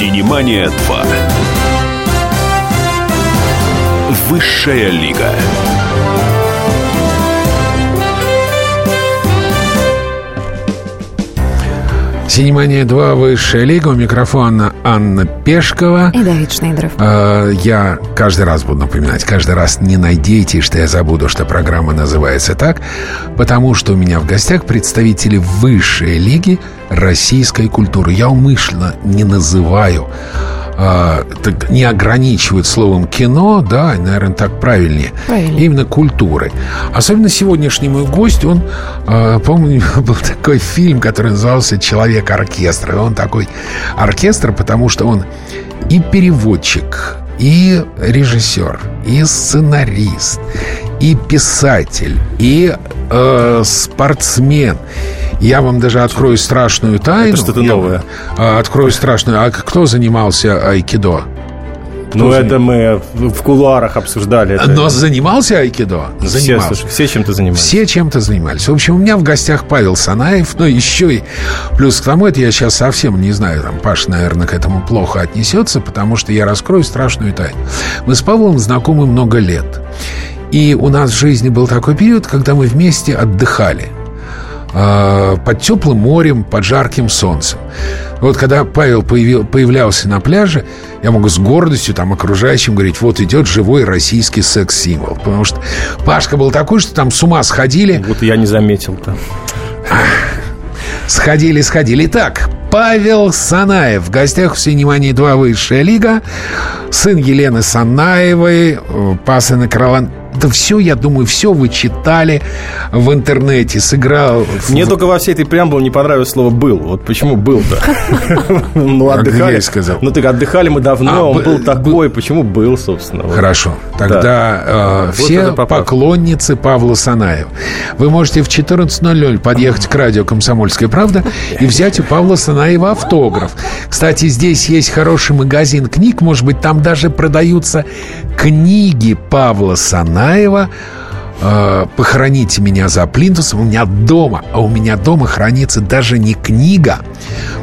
Синемания 2. Высшая лига. Синемания 2, Высшая лига. У микрофона Анна Пешкова. И Давид Шнейдеров. А, Я каждый раз буду напоминать, каждый раз не надейтесь, что я забуду, что программа называется так, потому что у меня в гостях представители высшей лиги российской культуры. Я умышленно не называю так не ограничивают словом кино, да, наверное, так правильнее. Правильнее. Именно культуры. Особенно сегодняшний мой гость, он, а, помню, был такой фильм, который назывался «Человек-оркестр». И он такой оркестр, потому что он и переводчик, и режиссер, и сценарист, и писатель, и э, спортсмен. Я вам даже открою страшную тайну. Это что-то новое. а, Открою страшную. А кто занимался айкидо? Ну, это мы в кулуарах обсуждали. Это. Но занимался айкидо? все, Занимался. слушай, все чем-то занимались. Все чем-то занимались. В общем, у меня в гостях Павел Санаев, но еще и плюс к тому, это я сейчас совсем не знаю, там Паш, наверное, к этому плохо отнесется, потому что я раскрою страшную тайну. Мы с Павлом знакомы много лет. И у нас в жизни был такой период, когда мы вместе отдыхали э, под теплым морем, под жарким солнцем. Вот когда Павел появил, появлялся на пляже, я могу с гордостью там окружающим говорить, вот идет живой российский секс-символ. Потому что Пашка был такой, что там с ума сходили, Вот я не заметил-то. сходили, сходили. Итак, Павел Санаев в гостях в «Синемании 2. Высшая лига». Сын Елены Санаевой, э, пасынок Кролан. Да все, я думаю, все вы читали в интернете, сыграл... в- Мне только во всей этой преамбуле не понравилось слово «был». Вот почему «был»-то? Ну, А отдыхали. я сказал? Ну, так отдыхали мы А, давно, он б- был такой. Почему «был», собственно? Хорошо. Тогда э, все это поклонницы Павла Санаева. Вы можете в 14.00 подъехать к радио «Комсомольская правда» и взять у Павла Санаева автограф. Кстати, здесь есть хороший магазин книг. Может быть, там даже продаются книги Павла Санаева. Naiwa Э, Похороните меня за плинтусом. У меня дома, а у меня дома хранится даже не книга,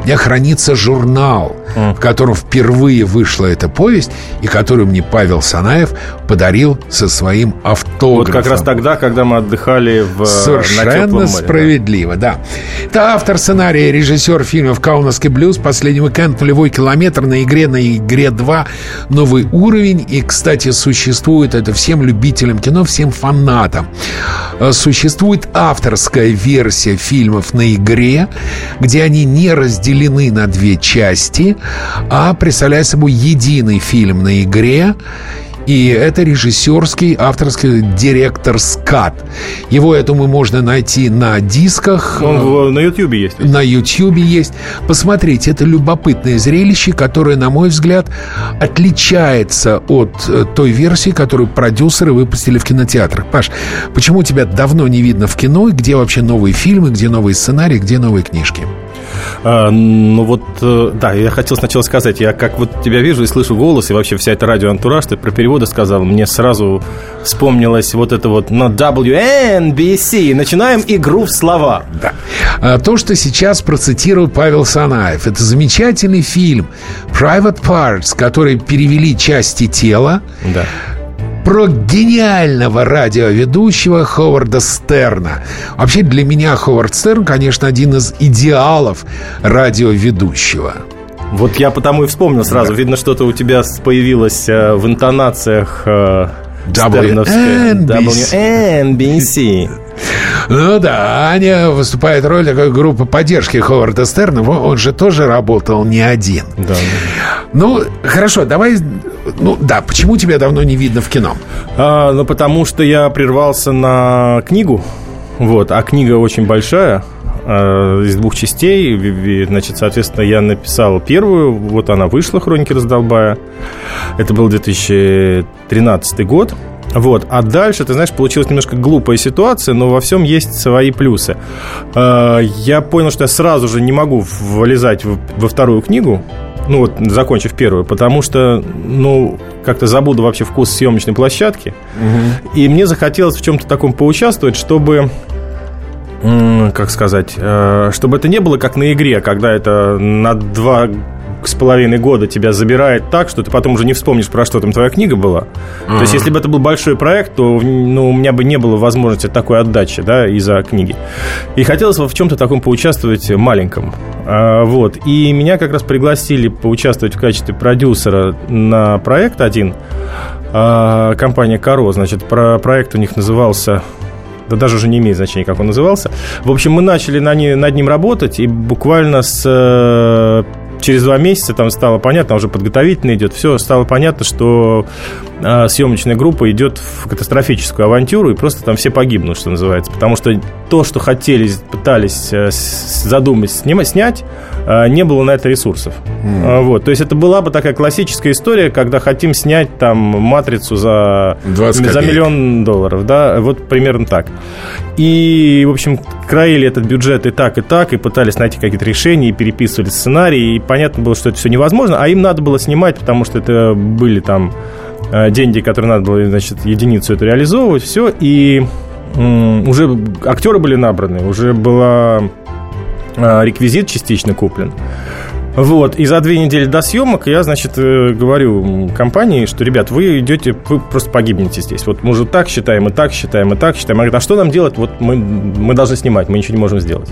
у меня хранится журнал, в котором впервые вышла эта повесть, и которую мне Павел Санаев подарил со своим автографом. Вот как раз тогда, когда мы отдыхали в, на Совершенно море, да. справедливо, да. Это автор сценария, режиссер фильмов «Каунасский блюз», «Последний уикенд», «Нулевой километр», «На игре», «На игре 2», «Новый уровень». И, кстати, существует это всем любителям кино, всем фанатам. Э, Существует авторская версия фильмов «На игре», где они не разделены на две части, а представляют собой единый фильм «На игре», и это режиссерский, авторский директор Скат. Его, я думаю, можно найти на дисках. Он на Ютьюбе есть. На Ютьюбе есть. Посмотрите, это любопытное зрелище, которое, на мой взгляд, отличается от э, той версии, которую продюсеры выпустили в кинотеатрах. Паш, почему тебя давно не видно в кино? Где вообще новые фильмы, где новые сценарии, где новые книжки? А, ну вот, э, да, я хотел сначала сказать, я как вот тебя вижу и слышу голос, и вообще вся эта радиоантураж, ты про переводы сказал, мне сразу вспомнилось вот это вот на WNBC. Начинаем игру в слова. Да. А, То, что сейчас процитировал Павел Санаев, это замечательный фильм Private Parts, который перевели части тела Да. Про гениального радиоведущего Ховарда Стерна. Вообще для меня Ховард Стерн, конечно, один из идеалов радиоведущего. Вот я потому и вспомнил сразу. Видно, что-то у тебя появилось э, в интонациях э. WNBC. WNBC. Ну да, Аня выступает роль такой группы поддержки Ховарда Стерна. Он же тоже работал не один. Да. Ну, хорошо, давай... Ну да, почему тебя давно не видно в кино? А, ну, потому что я прервался на книгу. Вот, а книга очень большая, э, из двух частей. Значит, соответственно, я написал первую, вот она вышла, «Хроники раздолбая». Это был 2013 год. Вот. А дальше, ты знаешь, получилась немножко глупая ситуация, но во всем есть свои плюсы. Э, Я понял, что я сразу же не могу вылезать во вторую книгу, ну вот, закончив первую, потому что, ну, как-то забуду вообще вкус съемочной площадки. И мне захотелось в чем-то таком поучаствовать, чтобы как сказать, э, чтобы это не было как на игре, когда это на два с половиной года тебя забирает так, что ты потом уже не вспомнишь, про что там твоя книга была. А-а-а. То есть, если бы это был большой проект, то ну, у меня бы не было возможности такой отдачи, да, из-за книги. И хотелось бы в чем-то таком поучаствовать маленьком. А, вот. И меня как раз пригласили поучаствовать в качестве продюсера на проект один. А, компания Каро, значит, про проект у них назывался да даже уже не имеет значения, как он назывался. В общем, мы начали на не, над ним работать, и буквально с э, через два месяца там стало понятно, уже подготовительно идет, все стало понятно, что съемочная группа идет в катастрофическую авантюру, и просто там все погибнут, что называется. Потому что то, что хотели, пытались э, задумать, снимать, снять, э, не было на это ресурсов. Mm. Вот. То есть это была бы такая классическая история, когда хотим снять там матрицу за, за миллион долларов. Да? Вот примерно так. И, в общем, краили этот бюджет и так, и так, и пытались найти какие-то решения, и переписывали сценарий, и понятно было, что это все невозможно, а им надо было снимать, потому что это были там деньги, которые надо было, значит, единицу эту реализовывать, все, и уже актеры были набраны, уже была э, реквизит частично куплен. Вот, и за две недели до съемок я, значит, э, говорю компании, что, ребят, вы идете, вы просто погибнете здесь. Вот мы уже так считаем, и так считаем, и так считаем. Они говорят, а что нам делать? Вот мы, мы должны снимать, мы ничего не можем сделать.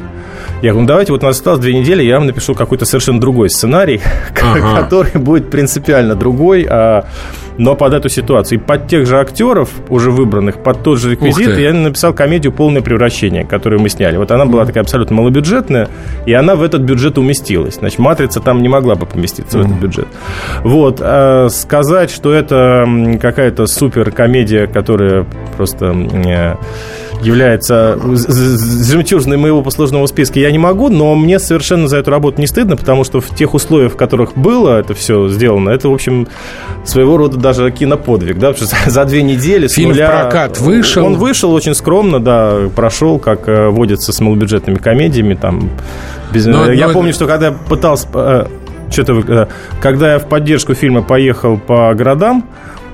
Я говорю, ну давайте, вот у нас осталось две недели, я вам напишу какой-то совершенно другой сценарий, ага. который будет принципиально другой, а но под эту ситуацию. И под тех же актеров, уже выбранных, под тот же реквизит, я написал комедию «Полное превращение», которую мы сняли. Вот она была такая абсолютно малобюджетная, и она в этот бюджет уместилась. Значит, «Матрица» там не могла бы поместиться в этот бюджет. Вот. А сказать, что это какая-то супер комедия, которая просто является жемчужиной моего послужного списка, я не могу, но мне совершенно за эту работу не стыдно, потому что в тех условиях, в которых было это все сделано, это, в общем, своего рода даже киноподвиг, да, потому что за две недели Фильм нуля... прокат вышел. Он вышел очень скромно, да, прошел, как э, водится с малобюджетными комедиями, там, без... но, я но... помню, что когда я пытался э, что-то, э, когда я в поддержку фильма поехал по городам,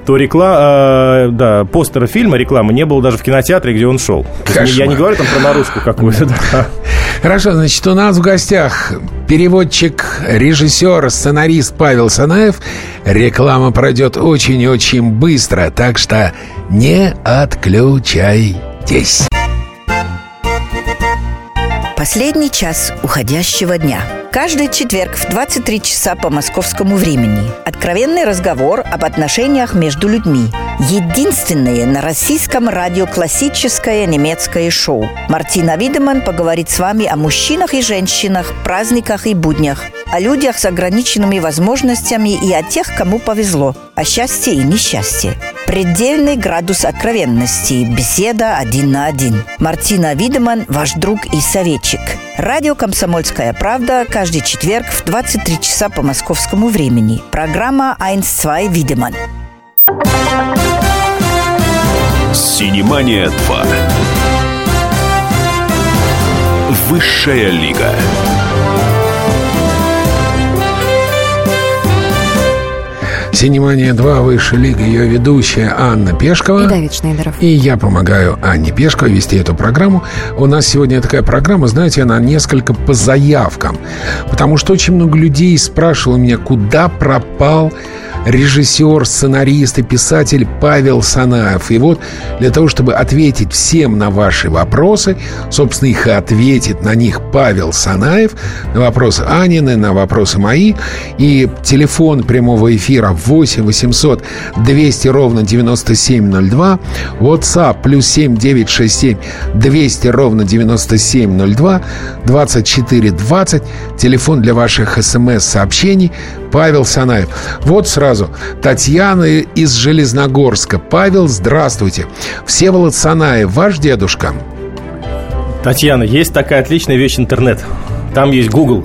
то реклама, э, да, постера фильма, рекламы не было даже в кинотеатре, где он шел. Я не говорю там про наружку какую-то. Да. Хорошо, значит, у нас в гостях переводчик, режиссер, сценарист Павел Санаев. Реклама пройдет очень-очень быстро, так что не отключайтесь. Последний час уходящего дня – Каждый четверг в 23 часа по московскому времени. Откровенный разговор об отношениях между людьми. Единственное на российском радио классическое немецкое шоу. Мартина Видеман поговорит с вами о мужчинах и женщинах, праздниках и буднях, о людях с ограниченными возможностями и о тех, кому повезло, о счастье и несчастье. Предельный градус откровенности. Беседа один на один. Мартина Видеман, ваш друг и советчик. Радио «Комсомольская правда» каждый четверг в 23 часа по московскому времени. Программа «Айнс-2 Видеман». «Синемания 2». Высшая лига. «Синемания 2. Высшая лига». Ее ведущая Анна Пешкова. И Давид Шнейдеров. И я помогаю Анне Пешковой вести эту программу. У нас сегодня такая программа, знаете, она несколько по заявкам. Потому что очень много людей спрашивало меня, куда пропал режиссер, сценарист и писатель Павел Санаев. И вот для того, чтобы ответить всем на ваши вопросы, собственно, их и ответит на них Павел Санаев, на вопросы Анины, на вопросы мои. И телефон прямого эфира 8 800 200 ровно 9702, WhatsApp плюс 7 967 200 ровно 9702, 24 20, телефон для ваших смс-сообщений Павел Санаев. Вот сразу. Татьяна из Железногорска. Павел, здравствуйте. Всеволод Санаев, ваш дедушка? Татьяна, есть такая отличная вещь интернет. Там есть Google.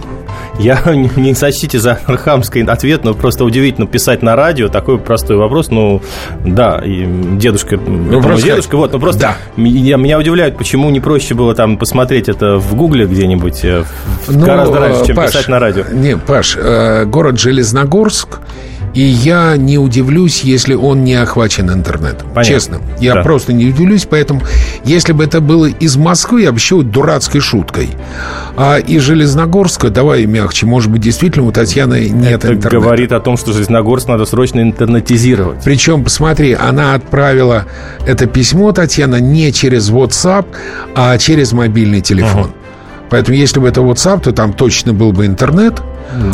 Я не сочтите за хамский ответ, но просто удивительно писать на радио такой простой вопрос. Ну, да, и дедушка, ну, просто дедушка, вот, ну просто да. меня, меня удивляет, почему не проще было там посмотреть это в Гугле где-нибудь э, ну, гораздо раньше, чем Паш, писать на радио. Не, Паш, э, город Железногорск И я не удивлюсь, если он не охвачен интернетом. Понятно. Честно. Я Да. просто не удивлюсь, поэтому если бы это было из Москвы, я бы счел дурацкой шуткой. А из Железногорска, давай мягче, может быть, действительно у Татьяны нет Это интернета. говорит о том, что Железногорск надо срочно интернетизировать. Причем, посмотри, она отправила это письмо, Татьяна, не через WhatsApp, а через мобильный телефон. Поэтому, если бы это WhatsApp, то там точно был бы интернет.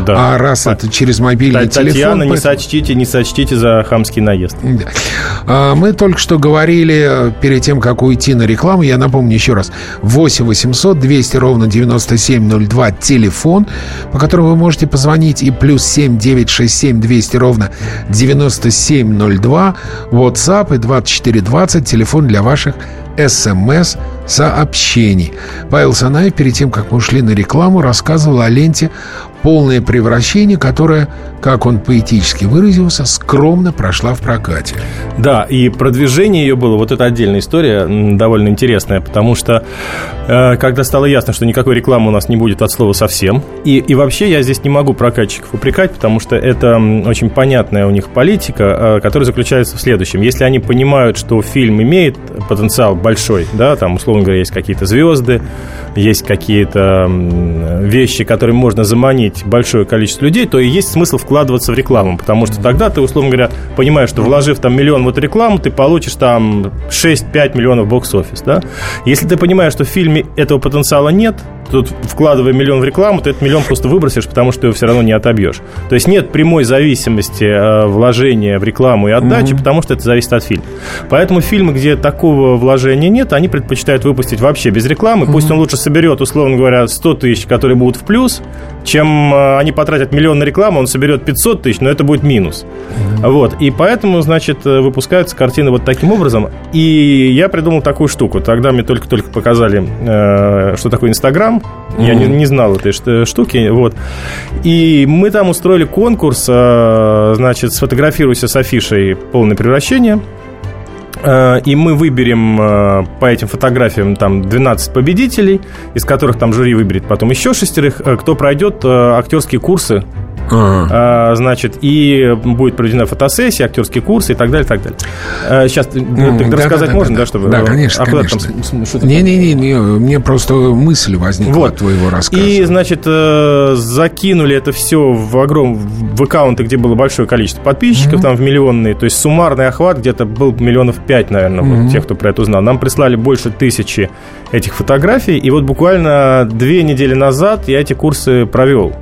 Да. А раз это через мобильный Та- телефон... Татьяна, не поэтому- сочтите, не сочтите за хамский наезд. Да. А, Мы только что говорили, перед тем, как уйти на рекламу, я напомню еще раз, 8 800 200 ровно 9702, телефон, по которому вы можете позвонить, и плюс 7 967 200 ровно 9702, WhatsApp и 2420, телефон для ваших СМС-сообщений. Павел Санаев, перед тем, как мы ушли на рекламу, рассказывал о ленте «Полное превращение», которая, как он поэтически выразился, скромно прошла в прокате. Да, и продвижение ее было, вот это отдельная история, довольно интересная, потому что э, когда стало ясно, что никакой рекламы у нас не будет от слова совсем, и, и вообще я здесь не могу прокатчиков упрекать, потому что это очень понятная у них политика, э, которая заключается в следующем. Если они понимают, что фильм имеет потенциал большой, да, там, условно говоря, есть какие-то звезды, есть какие-то вещи, которыми можно заманить большое количество людей, то и есть смысл вкладываться в рекламу, потому что тогда ты, условно говоря, понимаешь, что вложив там миллион в эту рекламу, ты получишь там 6-5 миллионов бокс-офис, да? Если ты понимаешь, что в фильме этого потенциала нет, тут вкладывая миллион в рекламу, ты этот миллион просто выбросишь, потому что его все равно не отобьешь. То есть нет прямой зависимости э, вложения в рекламу и отдачи, потому что это зависит от фильма. Поэтому фильмы, где такого вложения нет, они предпочитают выпустить вообще без рекламы. Пусть он лучше соберет, условно говоря, 100 тысяч, которые будут в плюс, чем э, они потратят миллион на рекламу, он соберет 500 тысяч, но это будет минус. Вот. И поэтому, значит, э, выпускаются картины вот таким образом. И я придумал такую штуку. Тогда мне только-только показали, э, что такое Инстаграм. Я не, не знал этой штуки. Вот. И мы там устроили конкурс, э, значит, сфотографируйся с афишей «Полное превращение». Э, И мы выберем э, по этим фотографиям там 12 победителей, из которых там жюри выберет потом еще шестерых, кто пройдет актерские курсы А, а, значит, и будет проведена фотосессия, актерские курсы и так далее, так далее. А, Сейчас ты, М, ты да, рассказать да, да, можно, да. да, чтобы... Да, конечно, а конечно. там что ты- Не-не-не, не, мне просто мысль возникла Вот. от твоего рассказа. И, значит, э, закинули это все в огром в аккаунты, где было большое количество подписчиков, там в миллионные. То есть суммарный охват где-то был миллионов пять, наверное, вот тех, кто про это узнал. Нам прислали больше тысячи этих фотографий. И вот буквально две недели назад я эти курсы провел.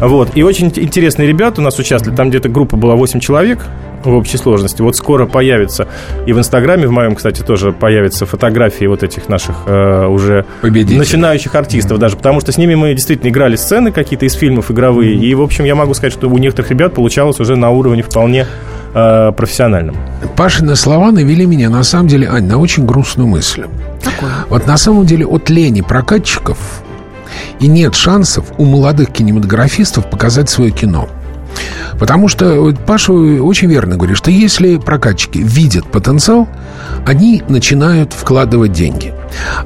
Вот. И очень интересные ребята у нас участвовали. Там где-то группа была 8 человек в общей сложности. Вот скоро появится и в Инстаграме, в моем, кстати, тоже появятся фотографии вот этих наших э, уже Победителей. начинающих артистов даже, потому что с ними мы действительно играли сцены какие-то из фильмов игровые, и, в общем, я могу сказать, что у некоторых ребят получалось уже на уровне вполне э, профессиональном. Пашины слова навели меня, на самом деле, Ань, на очень грустную мысль. Вот на самом деле от лени прокатчиков и нет шансов у молодых кинематографистов показать свое кино. Потому что Паша очень верно говорит, что если прокатчики видят потенциал, они начинают вкладывать деньги.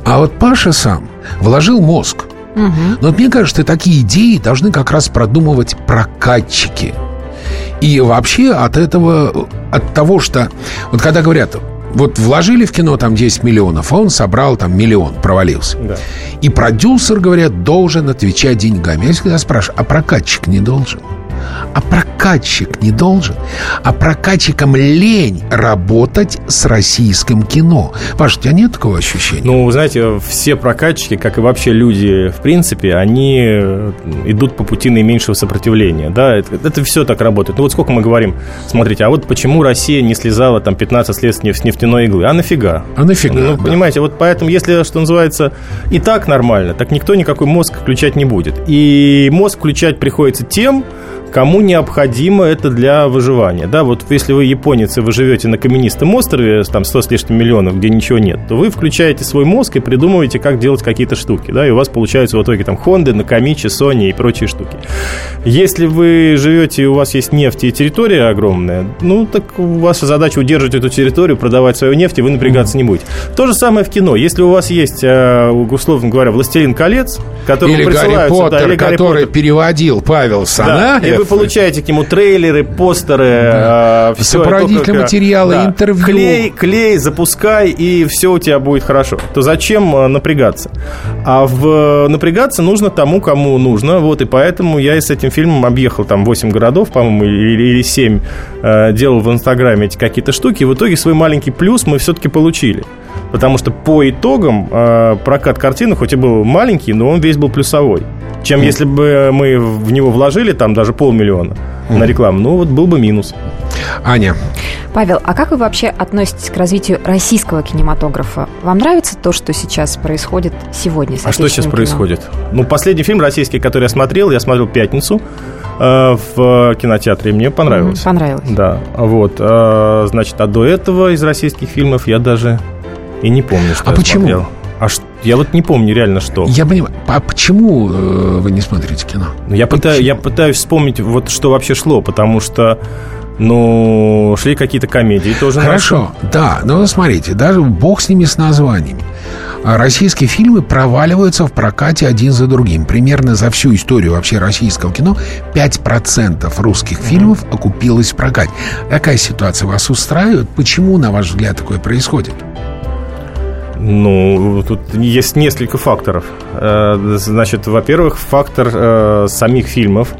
А вот Паша сам вложил мозг. Но вот мне кажется, такие идеи должны как раз продумывать прокатчики. И вообще от этого, от того, что... Вот когда говорят, вот вложили в кино там 10 миллионов, а он собрал там миллион, провалился. Да. И продюсер, говорят, должен отвечать деньгами. Я всегда спрашиваю, а прокатчик не должен? А прокатчик не должен? А прокатчикам лень работать с российским кино. Паш, у тебя нет такого ощущения? Ну, вы знаете, все прокатчики, как и вообще люди, в принципе, они э, идут по пути наименьшего сопротивления. Да, это, это все так работает. Ну, вот сколько мы говорим, смотрите, а вот почему Россия не слезала там 15 лет с нефтяной иглы? А нафига? А нафига? Ну, да. понимаете, вот поэтому, если, что называется, и так нормально, так никто никакой мозг включать не будет. И мозг включать приходится тем, кому необходимо это для выживания. Да, вот если вы японец, и вы живете на каменистом острове, там 100 с лишним миллионов, где ничего нет, то вы включаете свой мозг и придумываете, как делать какие-то штуки, да, и у вас получаются в итоге там Honda, Накамичи, Sony и прочие штуки. Если вы живете, и у вас есть нефть и территория огромная, ну, так ваша задача удерживать эту территорию, продавать свою нефть, и вы напрягаться не будете. То же самое в кино. Если у вас есть, э, условно говоря, «Властелин колец», который Или Гарри присылаются, да, Поттер, или Гарри который Поттер. переводил Павел Да, Санаев. и вы получаете к нему трейлеры, постеры, да. э, сопроводительные материалы, да, интервью. Клей, клей, запускай, и все у тебя будет хорошо. То зачем э, напрягаться? А в напрягаться нужно тому, кому нужно. Вот, и поэтому я и с этим фильмом объехал там 8 городов, по-моему, или, или 7, э, делал в Инстаграме эти какие-то штуки. И в итоге свой маленький плюс мы все-таки получили. Потому что по итогам э, прокат картины, хоть и был маленький, но он весь был плюсовой. Чем mm. если бы мы в него вложили там даже полмиллиона mm. на рекламу, ну вот был бы минус. Аня. Павел, а как вы вообще относитесь к развитию российского кинематографа? Вам нравится то, что сейчас происходит сегодня с А что сейчас кино? происходит? Ну, последний фильм российский, который я смотрел, я смотрел «Пятницу» э, в кинотеатре, мне понравилось. Понравилось. Да, вот. Э, значит, а до этого из российских фильмов я даже и не помню, что а я почему? смотрел. А что? Я вот не помню реально что. Я понимаю. А почему э, вы не смотрите кино? Ну, я, пытаюсь, я пытаюсь вспомнить, вот что вообще шло, потому что ну, шли какие-то комедии тоже. Хорошо, наши. да. Но смотрите, даже бог с ними с названиями. А российские фильмы проваливаются в прокате один за другим. Примерно за всю историю вообще российского кино 5% русских фильмов окупилось в прокате. Какая ситуация вас устраивает? Почему, на ваш взгляд, такое происходит? Ну, тут есть несколько факторов. Э, значит, во-первых, фактор э, самих фильмов.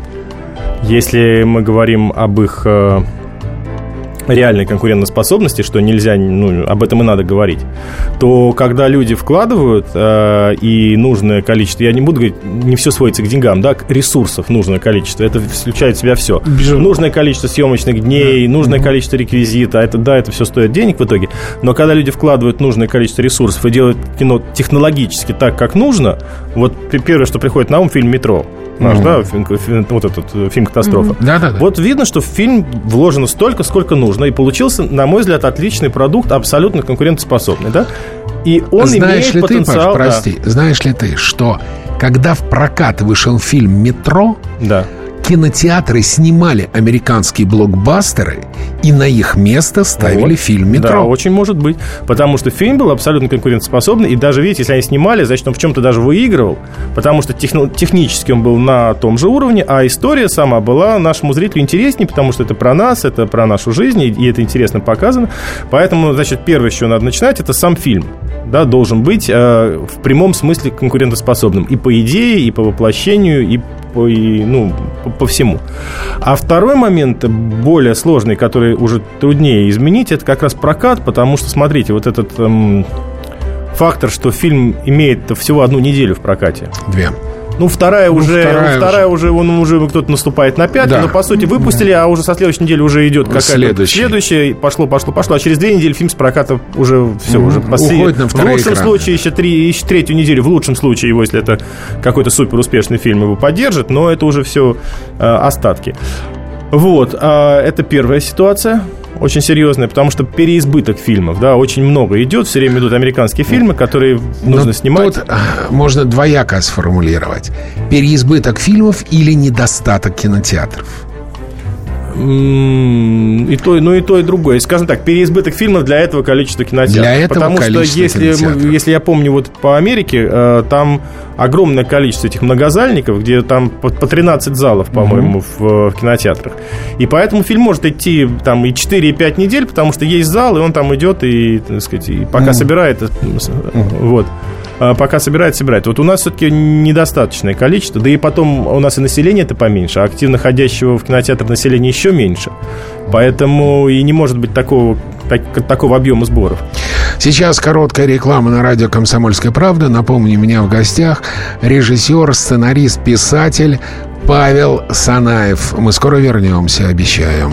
Если мы говорим об их э, реальной конкурентоспособности, что нельзя, ну, об этом и надо говорить, то когда люди вкладывают э, и нужное количество, я не буду говорить, не все сводится к деньгам, да, к ресурсов нужное количество, это включает в себя все. Безумно. Нужное количество съемочных дней, да. нужное mm-hmm. количество реквизита, это, да, это все стоит денег в итоге, но когда люди вкладывают нужное количество ресурсов и делают кино технологически так, как нужно, вот первое, что приходит на ум, фильм «Метро», наш, mm-hmm. да, фильм, вот этот э, фильм «Катастрофа». Mm-hmm. Да-да-да. Вот видно, что в фильм вложено столько, сколько нужно, и получился, на мой взгляд, отличный продукт, абсолютно конкурентоспособный, да? И он знаешь имеет ли потенциал... Ты, Паш, прости, да. знаешь ли ты, что когда в прокат вышел фильм «Метро», да кинотеатры снимали американские блокбастеры и на их место ставили вот. фильм «Метро». Да, очень может быть. Потому что фильм был абсолютно конкурентоспособный. И даже, видите, если они снимали, значит, он в чем-то даже выигрывал. Потому что техно- технически он был на том же уровне, а история сама была нашему зрителю интереснее, потому что это про нас, это про нашу жизнь, и это интересно показано. Поэтому, значит, первое, с чего надо начинать, это сам фильм. Да, должен быть э, в прямом смысле конкурентоспособным. И по идее, и по воплощению, и по, и, ну, по, по всему. А второй момент, более сложный, который уже труднее изменить, это как раз прокат, потому что, смотрите, вот этот эм, фактор, что фильм имеет всего одну неделю в прокате. Две. Ну, вторая ну, уже, вторая, вторая уже, он уже кто-то наступает на пятый, да. но по сути выпустили, а уже со следующей недели уже идет какая-то следующая. следующая, пошло, пошло, пошло, а через две недели фильм с проката уже все, mm-hmm. уже. Уходит на В лучшем экраны. случае еще, три, еще третью неделю, в лучшем случае его, если это какой-то супер успешный фильм, его поддержит, но это уже все э, остатки. Вот, э, это первая ситуация очень серьезная, потому что переизбыток фильмов, да, очень много идет, все время идут американские фильмы, которые нужно Но снимать. Тут а, можно двояко сформулировать. Переизбыток фильмов или недостаток кинотеатров? И то, ну и то, и другое. Скажем так, переизбыток фильмов для этого количества кинотеатров. Для этого Потому что если, если я помню, вот по Америке, э, там огромное количество этих многозальников, где там по 13 залов, по-моему, mm-hmm. в, в кинотеатрах. И поэтому фильм может идти там и 4, и 5 недель, потому что есть зал, и он там идет и, так сказать, и пока mm-hmm. собирает. Mm-hmm. Вот. А, пока собирает, собирает. Вот у нас все-таки недостаточное количество, да и потом у нас и население это поменьше, а активно ходящего в кинотеатр населения еще меньше. Поэтому и не может быть такого, так, такого объема сборов. Сейчас короткая реклама на радио «Комсомольская правда». Напомню, у меня в гостях режиссер, сценарист, писатель Павел Санаев. Мы скоро вернемся, обещаем.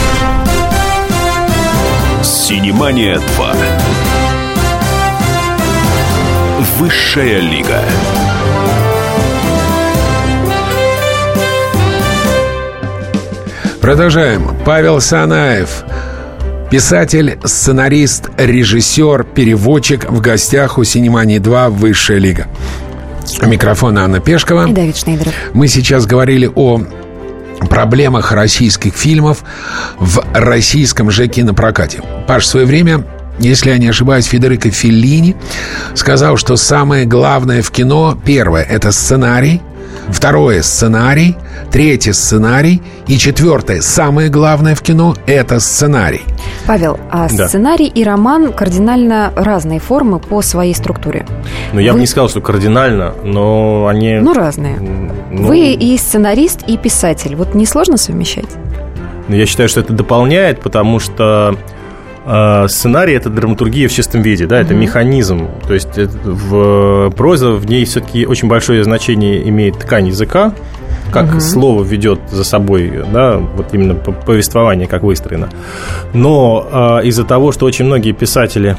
Синемания 2. Высшая лига. Продолжаем. Павел Санаев, Писатель, сценарист, режиссер, переводчик в гостях у «Синемании 2. Высшая лига». У микрофона Анна Пешкова. И Давид Шнейдеров. Мы сейчас говорили о проблемах российских фильмов в российском же кинопрокате. Паш, в свое время если я не ошибаюсь, Федерико Феллини сказал, что самое главное в кино, первое, это сценарий, Второе – сценарий. Третье – сценарий. И четвертое – самое главное в кино – это сценарий. Павел, а Да. сценарий и роман кардинально разные формы по своей структуре. Ну, я бы Вы- не сказал, что кардинально, но они... Ну, разные. ну, Вы и сценарист, и писатель. Вот несложно совмещать? Ну, Я считаю, что это дополняет, потому что сценарий это драматургия в чистом виде, да, это механизм. То есть это в проза в ней все-таки очень большое значение имеет ткань языка, как слово ведет за собой, да, вот именно по- повествование, как выстроено. Но э, из-за того, что очень многие писатели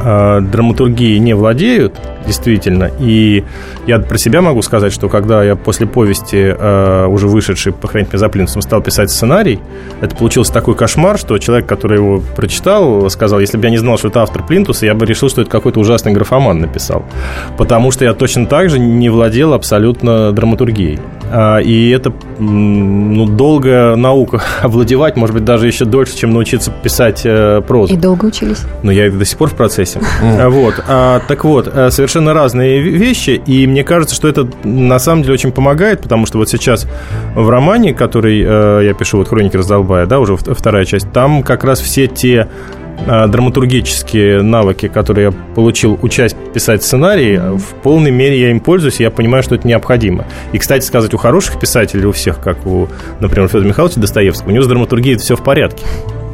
э, драматургией не владеют, действительно, и я про себя могу сказать, что когда я после повести, э, уже вышедшей «Похоронить меня за плинтусом», стал писать сценарий, это получился такой кошмар, что человек, который его прочитал, сказал, если бы я не знал, что это автор плинтуса, я бы решил, что это какой-то ужасный графоман написал. Потому что я точно так же не владел абсолютно драматургией. А, И это ну, долгая наука овладевать, может быть, даже еще дольше, чем научиться писать э, прозу. И долго учились? Но я до сих пор в процессе. А, Вот. А, Так вот, а, совершенно разные ве- вещи, и мне кажется, что это на самом деле очень помогает, потому что вот сейчас в романе, который э, я пишу, вот «Хроники раздолбая», да, уже вторая часть, там как раз все те драматургические навыки, которые я получил, учась писать сценарий, в полной мере я им пользуюсь, и я понимаю, что это необходимо. И, кстати сказать, у хороших писателей, у всех, как у, например, Федора Михайловича Достоевского, у него с драматургией все в порядке.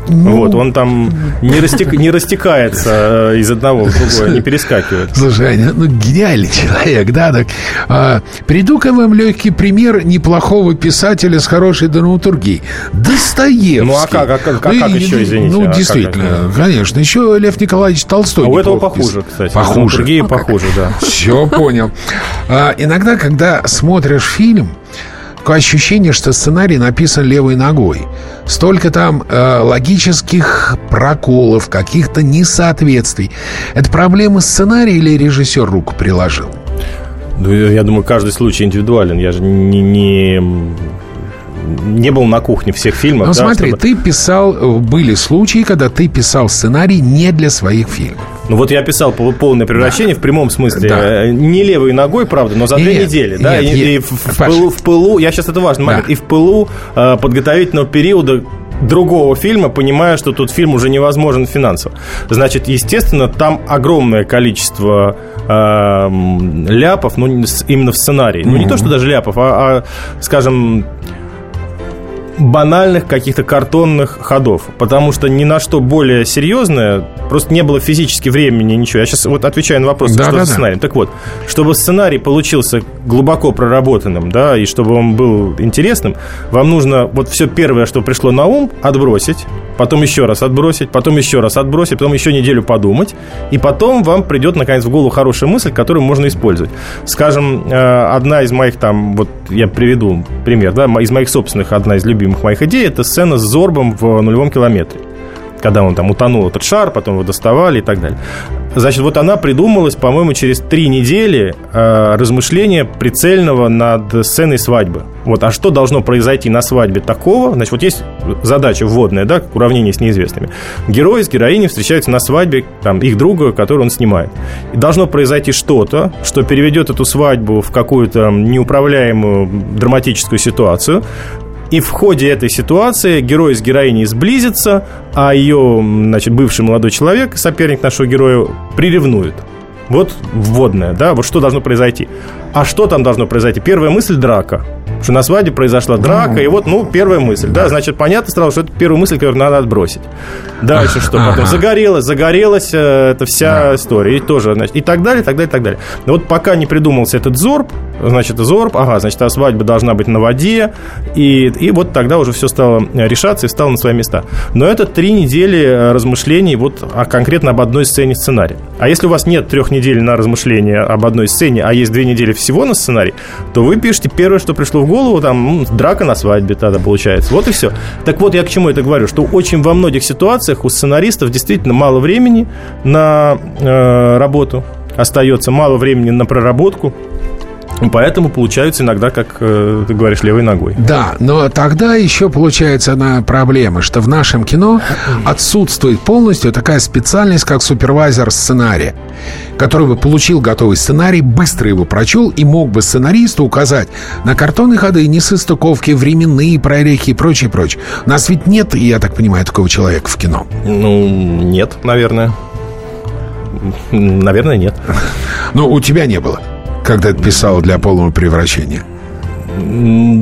Вот, он там не, растек- не растекается э, из одного в другое, не перескакивает. Слушай, Аня, ну гениальный человек, да, так. А, Приду-ка вам легкий пример неплохого писателя с хорошей драматургией. Достоевский. Ну, а как- а как- а Ну, как и- еще, извините, Ну, а как действительно, это? конечно. Еще Лев Николаевич Толстой. А у этого похуже, писал. кстати. Похуже. Драматургия похуже, да. Все понял. А, иногда, когда смотришь фильм, такое ощущение, что сценарий написан левой ногой. Столько там э, логических проколов, каких-то несоответствий. Это проблема сценария или режиссер руку приложил? Ну, Я думаю, каждый случай индивидуален. Я же не, не, не был на кухне всех фильмов. Ну да, смотри, чтобы- ты писал, были случаи, когда ты писал сценарий не для своих фильмов. Ну вот я писал пол- полное превращение в прямом смысле. Да. Э, Не левой ногой, правда, но за Нет, две недели. Да, нет, и, и в, в пылу, в пылу, я сейчас это важный Да. момент, и в пылу э, подготовительного периода другого фильма, понимая, что тут фильм уже невозможен финансово. Значит, естественно, там огромное количество э, ляпов, ну, именно в сценарии. Ну, не то, что даже ляпов, а, а, скажем, банальных каких-то картонных ходов, потому что ни на что более серьезное просто не было физически времени, ничего. Я сейчас вот отвечаю на вопрос, Да, что да, за да. сценарий. Так вот, чтобы сценарий получился глубоко проработанным, да, и чтобы он был интересным, вам нужно вот все первое, что пришло на ум, отбросить, потом еще раз отбросить, потом еще раз отбросить, потом еще неделю подумать, и потом вам придет, наконец, в голову хорошая мысль, которую можно использовать. Скажем, э, одна из моих там, вот я приведу пример, да, из моих собственных, одна из любимых моих идей, это сцена с Зорбом в нулевом километре когда он там утонул этот шар, потом его доставали и так далее. Значит, вот она придумалась, по-моему, через три недели э, размышления прицельного над сценой свадьбы. Вот, а что должно произойти на свадьбе такого? Значит, вот есть задача вводная, да, уравнение с неизвестными. Герой с героиней встречаются на свадьбе там, их друга, который он снимает. И должно произойти что-то, что переведет эту свадьбу в какую-то неуправляемую драматическую ситуацию, и в ходе этой ситуации герой с героиней сблизится, а ее, значит, бывший молодой человек, соперник нашего героя, приревнует. Вот вводное, да, вот что должно произойти. А что там должно произойти? Первая мысль – драка. Что на свадьбе произошла драка, и вот, ну, первая мысль, да, значит, понятно сразу, что это первая мысль, которую надо отбросить. Дальше что? Потом загорелась, загорелась эта вся история, и тоже, значит, и так далее, и так далее, и так далее. Но вот пока не придумался этот зорб, значит, зорб, ага, значит, а свадьба должна быть на воде, и, и вот тогда уже все стало решаться и встало на свои места. Но это три недели э, размышлений вот о, конкретно об одной сцене сценария. А если у вас нет трех недель на размышления об одной сцене, а есть две недели всего на сценарий, то вы пишете первое, что пришло пришло в голову, там, драка на свадьбе тогда получается. Вот и все. Так вот, я к чему это говорю, что очень во многих ситуациях у сценаристов действительно мало времени на э, работу остается, мало времени на проработку. Поэтому получаются иногда, как э, ты говоришь, левой ногой. Да, но тогда еще получается одна проблема, что в нашем кино отсутствует полностью такая специальность, как супервайзер сценария, который бы получил готовый сценарий, быстро его прочел и мог бы сценаристу указать на картонные ходы, несостыковки, временные прорехи и прочее, прочее. У нас ведь нет, я так понимаю, такого человека в кино. Ну, нет, наверное. Наверное, нет. Ну, у тебя не было когда ты писал для полного превращения?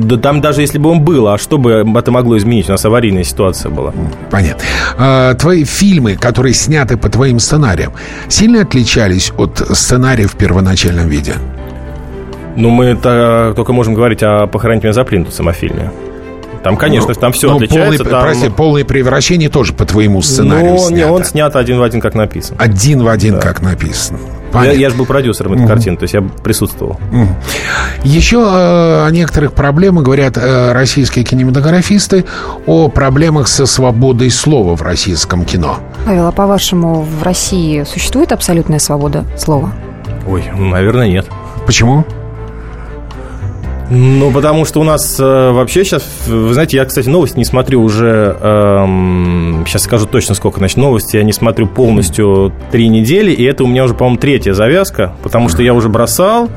Да там даже если бы он был, а что бы это могло изменить? У нас аварийная ситуация была. Понятно. А, твои фильмы, которые сняты по твоим сценариям, сильно отличались от сценария в первоначальном виде? Ну, мы это только можем говорить о «Похороните меня за плинтусом» о фильме. Там, конечно, там все ну, отличается. Полный, там... Прости, полное превращение тоже по твоему сценарию Ну, снято. не, он снят один в один, как написано. Один в один, да. как написано. Я, я же был продюсером этой угу. картины, то есть я присутствовал. Угу. Еще э, о некоторых проблемах говорят э, российские кинематографисты о проблемах со свободой слова в российском кино. Павел, а по-вашему, в России существует абсолютная свобода слова? Ой, наверное, нет. Почему? Ну, потому что у нас э, вообще сейчас, вы знаете, я, кстати, новости не смотрю уже, эм, сейчас скажу точно сколько, значит, новости я не смотрю полностью три недели, и это у меня уже, по-моему, третья завязка, потому что я уже бросал,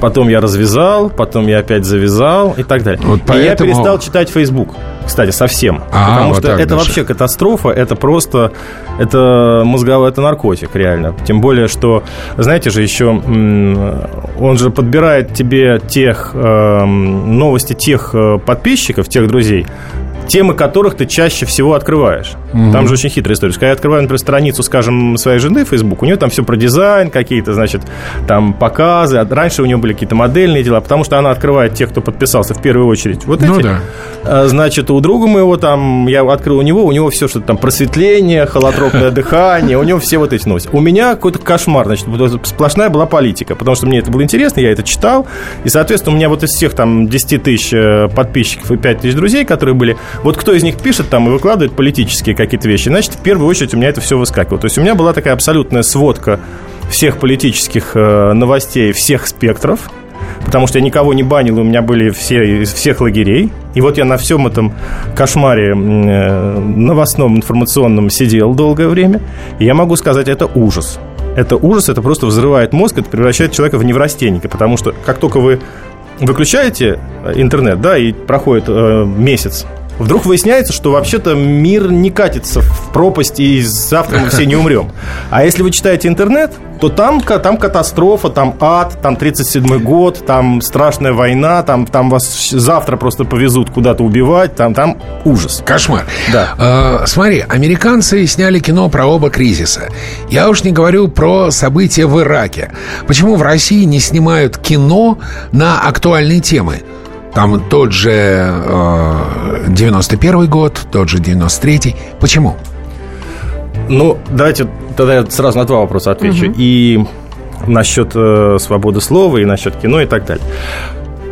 потом я развязал, потом я опять завязал и так далее. Вот поэтому... И я перестал читать Facebook кстати, совсем. А, потому вот что это даже. вообще катастрофа, это просто, это мозговой, это наркотик, реально. Тем более, что, знаете же, еще он же подбирает тебе тех э, новости тех э, подписчиков, тех друзей, темы которых ты чаще всего открываешь. Угу. Там же очень хитрая история. Когда я открываю, например, страницу, скажем, своей жены в Facebook, у нее там все про дизайн какие-то, значит, там показы. А раньше у нее были какие-то модельные дела, потому что она открывает тех, кто подписался в первую очередь. Вот ну, эти. Да. А, значит, у друга моего там, я открыл у него, у него все что-то там просветление, холотропное дыхание, у него все вот эти новости. У меня какой-то кошмар, значит, сплошная была политика, потому что мне это было интересно, я это читал, и, соответственно, у меня вот из всех там 10 тысяч э, подписчиков и 5 тысяч друзей, которые были, вот кто из них пишет там и выкладывает политические какие-то вещи, значит, в первую очередь у меня это все выскакивало. То есть у меня была такая абсолютная сводка всех политических э, новостей, всех спектров, потому что я никого не банил, у меня были все из всех лагерей. И вот я на всем этом кошмаре э, новостном, информационном сидел долгое время. И я могу сказать, это ужас. Это ужас, это просто взрывает мозг, это превращает человека в неврастенника, потому что как только вы выключаете интернет, да, и проходит э, месяц, вдруг выясняется, что вообще-то мир не катится в пропасть, и завтра мы все не умрем. А если вы читаете интернет, то там, там катастрофа, там ад, там 37-й год, там страшная война, там, там вас завтра просто повезут куда-то убивать, там, там ужас. Кошмар. Да. Э, смотри, американцы сняли кино про оба кризиса. Я уж не говорю про события в Ираке. Почему в России не снимают кино на актуальные темы? Там тот же э, 91 год, тот же 93-й. Почему? Ну, давайте тогда я сразу на два вопроса отвечу. Угу. И насчет э, свободы слова, и насчет кино, и так далее.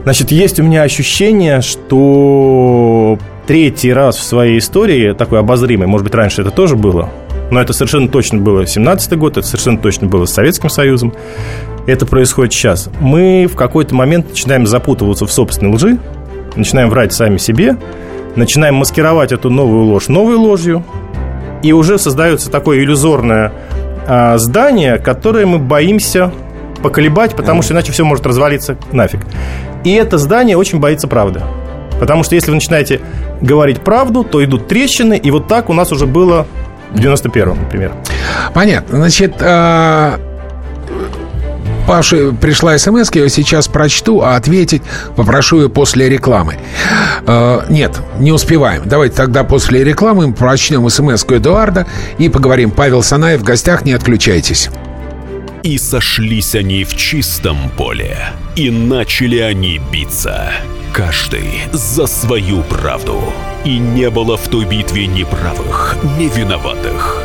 Значит, есть у меня ощущение, что третий раз в своей истории, такой обозримый, может быть, раньше это тоже было, но это совершенно точно было 17-й год, это совершенно точно было с Советским Союзом, это происходит сейчас. Мы в какой-то момент начинаем запутываться в собственной лжи, начинаем врать сами себе, начинаем маскировать эту новую ложь новой ложью, и уже создается такое иллюзорное а, здание, которое мы боимся поколебать, потому что иначе все может развалиться нафиг. И это здание очень боится правды. Потому что если вы начинаете говорить правду, то идут трещины, и вот так у нас уже было в 91-м, например. Понятно. Значит, а, Паше пришла смс, я ее сейчас прочту, а ответить попрошу ее после рекламы. Э, нет, не успеваем. Давайте тогда после рекламы мы прочнем смс Эдуарда и поговорим. Павел Санаев в гостях, не отключайтесь. И сошлись они в чистом поле, и начали они биться. Каждый за свою правду. И не было в той битве ни правых, ни виноватых.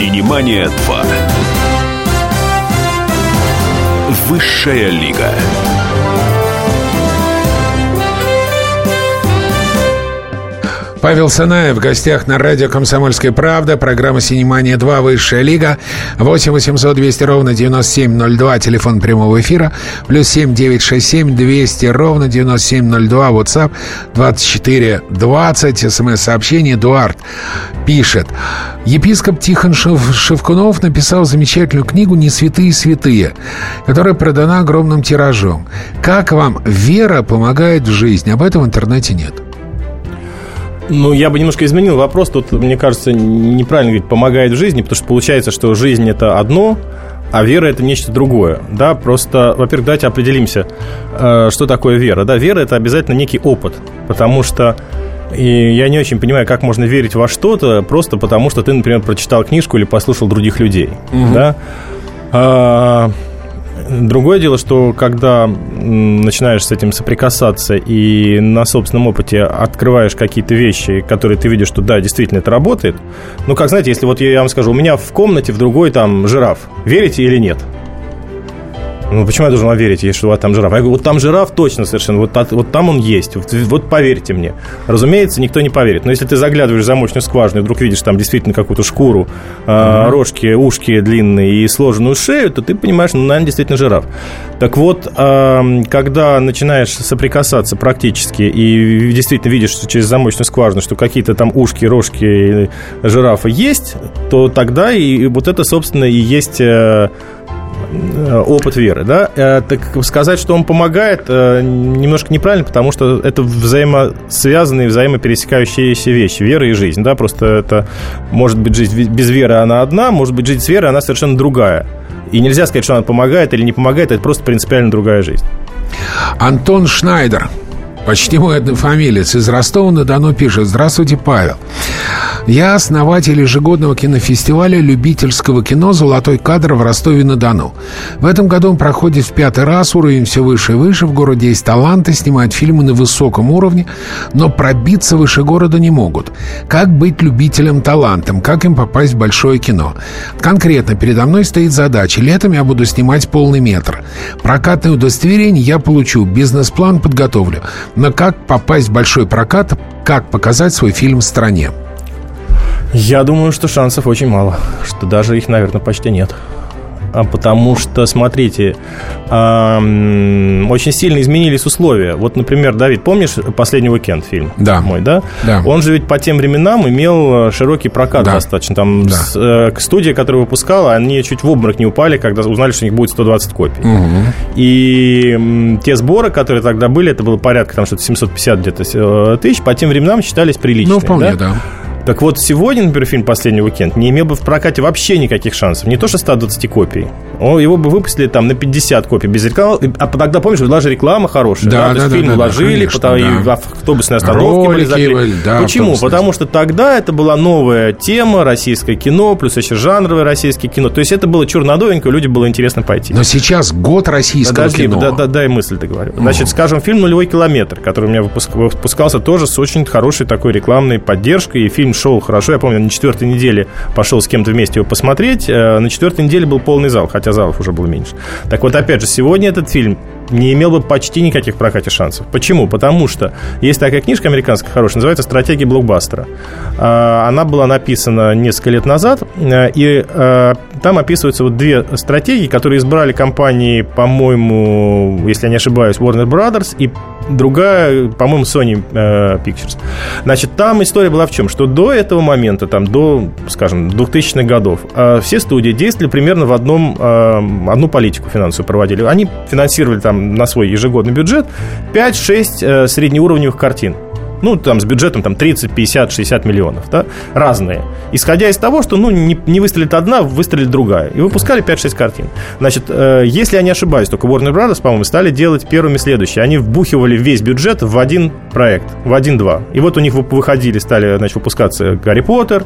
«Синемания 2». Высшая лига. Павел Санаев в гостях на радио «Комсомольская правда». Программа «Синемания 2. Высшая лига». 8 800 200 ровно 9702. Телефон прямого эфира. Плюс 7 967 200 ровно 9702. WhatsApp 24 20. СМС-сообщение. Эдуард пишет. Епископ Тихон Шев- Шевкунов написал замечательную книгу «Не святые святые», которая продана огромным тиражом. Как вам вера помогает в жизни? Об этом в интернете нет. Ну, я бы немножко изменил вопрос. Тут, мне кажется, неправильно говорить «помогает в жизни», потому что получается, что жизнь – это одно, а вера – это нечто другое. Да, просто, во-первых, давайте определимся, э, что такое вера. Да, вера – это обязательно некий опыт, потому что и я не очень понимаю, как можно верить во что-то просто потому, что ты, например, прочитал книжку или послушал других людей. Да? А, Другое дело, что когда начинаешь с этим соприкасаться и на собственном опыте открываешь какие-то вещи, которые ты видишь, что да, действительно это работает. Ну, как знаете, если вот я вам скажу, у меня в комнате в другой там жираф, верите или нет? Ну, почему я должен вам верить, если у вас там жираф? Я говорю, вот там жираф точно совершенно, вот, вот там он есть, вот, вот поверьте мне. Разумеется, никто не поверит. Но если ты заглядываешь в замочную скважину и вдруг видишь там действительно какую-то шкуру, э, рожки, ушки длинные и сложенную шею, то ты понимаешь, ну, наверное, действительно жираф. Так вот, э, когда начинаешь соприкасаться практически и действительно видишь что через замочную скважину, что какие-то там ушки, рожки жирафа есть, то тогда и вот это, собственно, и есть... э, опыт веры, да, Э, так сказать, что он помогает, э, немножко неправильно, потому что это взаимосвязанные, взаимопересекающиеся вещи, вера и жизнь, да, просто это может быть жизнь без веры она одна, может быть жизнь с верой она совершенно другая. И нельзя сказать, что она помогает или не помогает, это просто принципиально другая жизнь. Антон Шнайдер, почти мой однофамилец, из Ростова-на-Дону пишет. Здравствуйте, Павел. Я основатель ежегодного кинофестиваля любительского кино «Золотой кадр» в Ростове-на-Дону. В этом году он проходит в пятый раз, уровень все выше и выше. В городе есть таланты, снимают фильмы на высоком уровне, но пробиться выше города не могут. Как быть любителем талантом? Как им попасть в большое кино? Конкретно передо мной стоит задача. Летом я буду снимать полный метр. Прокатное удостоверение я получу, бизнес-план подготовлю. Но как попасть в большой прокат, как показать свой фильм в стране? Я думаю, что шансов очень мало, что даже их, наверное, почти нет. А потому что, смотрите, очень сильно изменились условия. Вот, например, Давид, помнишь «Последний уикенд» фильм? Да. Мой, да? Да. Он же ведь по тем временам имел э, широкий прокат Да. достаточно. Там Да. с- э, студия, которая выпускала, они чуть в обморок не упали, когда узнали, что у них будет 120 копий. И м, те сборы, которые тогда были, это было порядка там что-то 750 где-то э, тысяч, по тем временам считались приличными. Ну, вполне, да. Так вот, сегодня, например, фильм «Последний уикенд» не имел бы в прокате вообще никаких шансов. Не то, что 120 копий. О, Его бы выпустили там на 50 копий без рекламы. А тогда, помнишь, была же реклама хорошая. Да, то есть да, фильм да, да, вложили, конечно, потом и да. автобусные остановки были Ролики были, да, Почему? Потому что тогда это была новая тема, российское кино, плюс еще жанровое российское кино. То есть это было чернодовенькое, людям было интересно пойти. Но сейчас год российского Подожди, кино. да, да, дай мысль договорю. Значит, скажем, фильм «Нулевой километр», который у меня выпуск- выпускался тоже с очень хорошей такой рекламной поддержкой, и фильм шел хорошо. Я помню, на четвертой неделе пошел с кем-то вместе его посмотреть. Э, На четвертой неделе был полный зал, хотя залов уже было меньше. Так вот, опять же, сегодня этот фильм не имел бы почти никаких прокате шансов. Почему? Потому что есть такая книжка американская хорошая, называется «Стратегия блокбастера». А, Она была написана несколько лет назад, э, и э, там описываются вот две стратегии, которые избрали компании, по-моему, если я не ошибаюсь, Warner Brothers и другая, по-моему, Sony э, Pictures. Значит, там история была в чем? Что до этого момента, там, до, скажем, 2000-х годов, все студии действовали примерно в одном, одну политику финансовую проводили. Они финансировали там на свой ежегодный бюджет 5-6 э, среднеуровневых картин ну, там, с бюджетом там 30, 50, 60 миллионов, да, разные. Исходя из того, что, ну, не, не выстрелит одна, выстрелит другая. И выпускали 5-6 картин. Значит, э, если я не ошибаюсь, только Warner Brothers, по-моему, стали делать первыми следующие. Они вбухивали весь бюджет в один проект, в один-два. И вот у них выходили, стали, значит, выпускаться Гарри Поттер,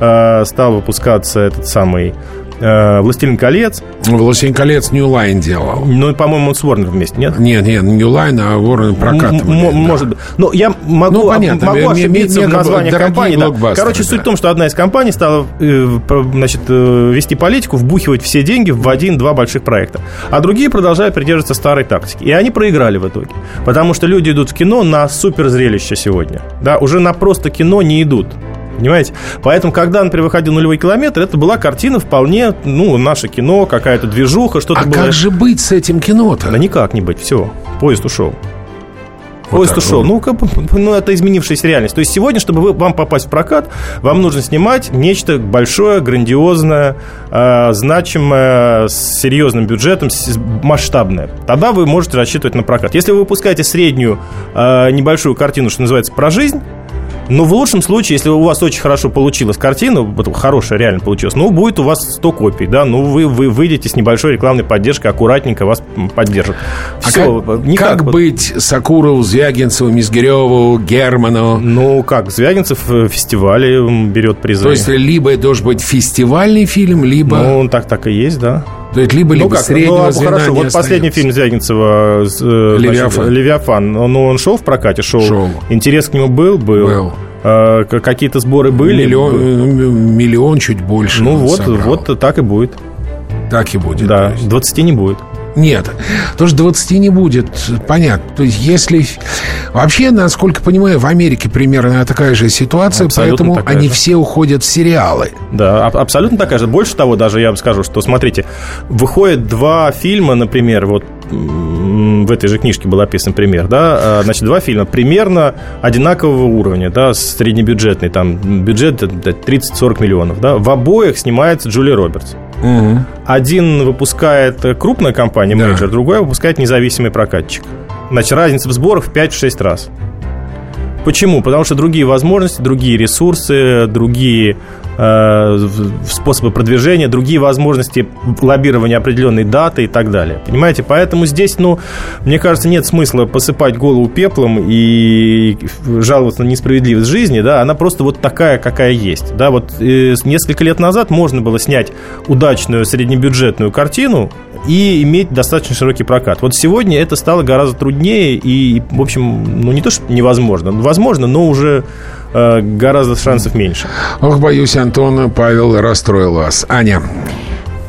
э, стал выпускаться этот самый Э, «Властелин колец». «Властелин колец» New Line делал. Ну, по-моему, он с Warner вместе, нет? Нет, нет, New Line, а Warner прокатывали. М- может быть. Но я могу, ну, понятно, могу ошибиться в названии компании. Да. Короче, да. суть в том, что одна из компаний стала э, значит, э, вести политику, вбухивать все деньги в один-два больших проекта. А другие продолжают придерживаться старой тактики. И они проиграли в итоге. Потому что люди идут в кино на суперзрелище сегодня. Да, уже на просто кино не идут. Понимаете? Поэтому, когда, например, выходил нулевой километр, это была картина вполне, ну, наше кино, какая-то движуха, что-то а было. как же быть с этим кино-то? Да никак не быть, все, поезд ушел. Поезд ушел. Ну, как, ну, это изменившаяся реальность. То есть сегодня, чтобы вы, вам попасть в прокат, вам нужно снимать нечто большое, грандиозное, э, значимое, с серьезным бюджетом, с, масштабное. Тогда вы можете рассчитывать на прокат. Если вы выпускаете среднюю, э, небольшую картину, что называется, про жизнь, ну, в лучшем случае, если у вас очень хорошо получилась картина, хорошая реально получилась, ну, будет у вас 100 копий, да, ну, вы, вы выйдете с небольшой рекламной поддержкой, аккуратненько вас поддержат. Все, а как, никак, как быть Сакурову, Звягинцеву, Мизгиреву, Герману? Ну, как, Звягинцев в фестивале берет призы. То есть, либо это должен быть фестивальный фильм, либо... Ну, так так и есть, да. То есть либо, либо ну, как? среднего ну, звена хорошо, вот последний фильм Звягинцева э, Левиафан. Левиафан, ну, он шел в прокате, шел. шел. Интерес к нему был, был. был. Э, какие-то сборы были? Миллион, э, миллион чуть больше. Ну вот, собрал. вот так и будет. Так и будет. Да, 20 не будет. Нет, тоже 20 не будет, понятно. То есть, если... Вообще, насколько понимаю, в Америке примерно такая же ситуация, абсолютно поэтому они же. все уходят в сериалы. Да, абсолютно такая же. Больше того, даже я вам скажу, что, смотрите, выходят два фильма, например, вот в этой же книжке был описан пример, да, а, значит, два фильма примерно одинакового уровня, да, среднебюджетный, там, бюджет 30-40 миллионов, да, в обоих снимается Джулия Робертс. Угу. Один выпускает крупная компания, менеджер, да. другой выпускает независимый прокатчик. Значит, разница в сборах в 5-6 раз. Почему? Потому что другие возможности, другие ресурсы, другие э, способы продвижения, другие возможности лоббирования определенной даты и так далее. Понимаете? Поэтому здесь, ну, мне кажется, нет смысла посыпать голову пеплом и жаловаться на несправедливость жизни, да, она просто вот такая, какая есть. Да, вот э, несколько лет назад можно было снять удачную среднебюджетную картину и иметь достаточно широкий прокат. Вот сегодня это стало гораздо труднее и, в общем, ну не то, что невозможно, возможно, но уже э, гораздо шансов меньше. Ох, боюсь, Антон, Павел расстроил вас. Аня.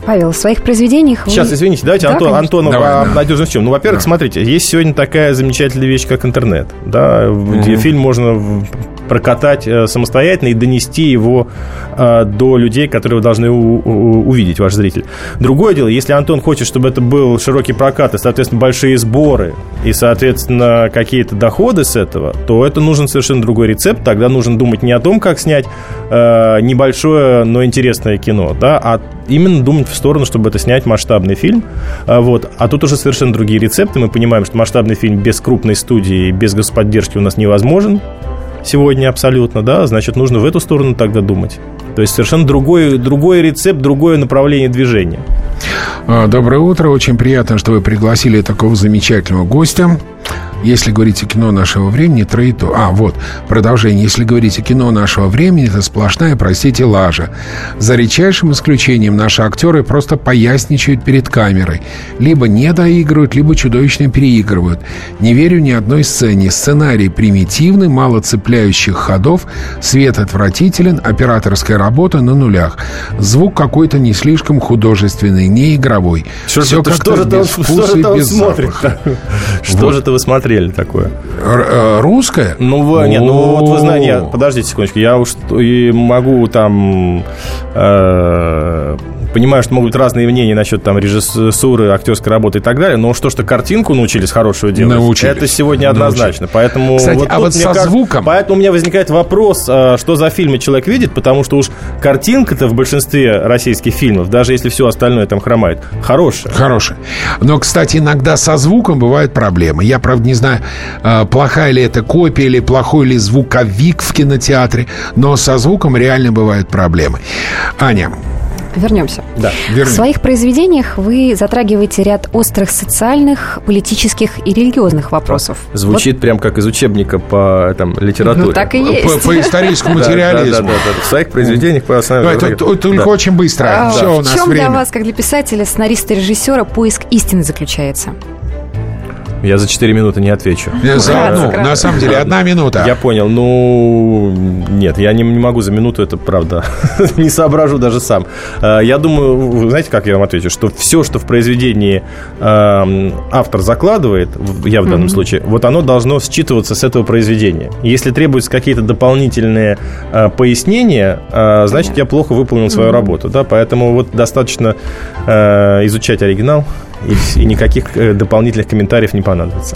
Павел, в своих произведениях... Сейчас, вы... извините, давайте да, Антон, Антону Давай, обнадежим да. чем. Ну, во-первых, да. смотрите, есть сегодня такая замечательная вещь, как интернет. Да, mm-hmm. фильм можно прокатать э, самостоятельно и донести его э, до людей, которые вы должны увидеть, ваш зритель. Другое дело, если Антон хочет, чтобы это был широкий прокат и, соответственно, большие сборы и, соответственно, какие-то доходы с этого, то это нужен совершенно другой рецепт. Тогда нужно думать не о том, как снять э, небольшое, но интересное кино, да, а именно думать в сторону, чтобы это снять масштабный фильм. Вот. А тут уже совершенно другие рецепты. Мы понимаем, что масштабный фильм без крупной студии, без господдержки у нас невозможен сегодня абсолютно, да, значит, нужно в эту сторону тогда думать. То есть совершенно другой, другой рецепт, другое направление движения. А, доброе утро. Очень приятно, что вы пригласили такого замечательного гостя. Если говорить о кино нашего времени, троито... А, вот, продолжение. Если говорить о кино нашего времени, это сплошная, простите, лажа. За редчайшим исключением наши актеры просто поясничают перед камерой. Либо не доигрывают, либо чудовищно переигрывают. Не верю ни одной сцене. Сценарий примитивный, мало цепляющих ходов, свет отвратителен, операторская работа на нулях. Звук какой-то не слишком художественный, не игровой. Что Все как-то что же без вкуса и без запаха. Что же вы смотрели такое? Р- э, русское? Ну, вы, нет, ну вот вы знаете, подождите секундочку, я уж и могу там э, Понимаю, что могут быть разные мнения насчет там режиссуры, актерской работы и так далее, но что, что картинку научились хорошую делать, Научились. это сегодня однозначно. Поэтому Кстати, а тут, вот со кажется- звуком? Поэтому у меня возникает вопрос, а, что за фильмы человек видит, потому что уж картинка-то в большинстве российских фильмов, даже если все остальное там хромает, хорошая. Хороший. Но, кстати, иногда со звуком бывают проблемы. Я, правда, не знаю, э, плохая ли это копия или плохой ли звуковик в кинотеатре, но со звуком реально бывают проблемы. Аня, Вернемся. Да. В верни. своих произведениях вы затрагиваете ряд острых социальных, политических и религиозных вопросов. Звучит прям как из учебника по там, литературе. Ну, так и есть. По, по историческому Да, да, материализму. да, да, да. В своих произведениях по тут- тут только Да. очень быстро. А Все, у в нас чем время. для вас, как для писателя, сценариста и режиссера, поиск истины заключается? Я за 4 минуты не отвечу. Я за одну. На самом деле, одна минута. Я понял. Ну, нет, я не, не могу за минуту, это правда. не соображу даже сам. Э, Я думаю, вы знаете, как я вам отвечу, что все, что в произведении эм, автор закладывает, я в данном случае, вот оно должно считываться с этого произведения. Если требуются какие-то дополнительные э, пояснения, э, значит, я плохо выполнил свою работу. Да? Поэтому вот достаточно э, изучать оригинал, и, и никаких э, дополнительных комментариев не понадобится.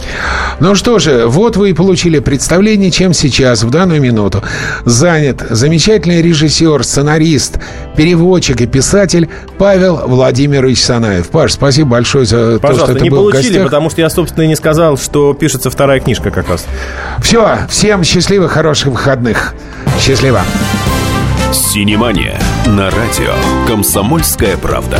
Ну что же, вот вы и получили представление, чем сейчас, в данную минуту, занят замечательный режиссер, сценарист, переводчик и писатель Павел Владимирович Санаев. Паш, спасибо большое за то, Пожалуйста, что ты не был в получили, гостях. потому что я, собственно, и не сказал, что пишется вторая книжка как раз. Все, всем счастливых, хороших выходных. Счастливо. Синемания на радио «Комсомольская правда».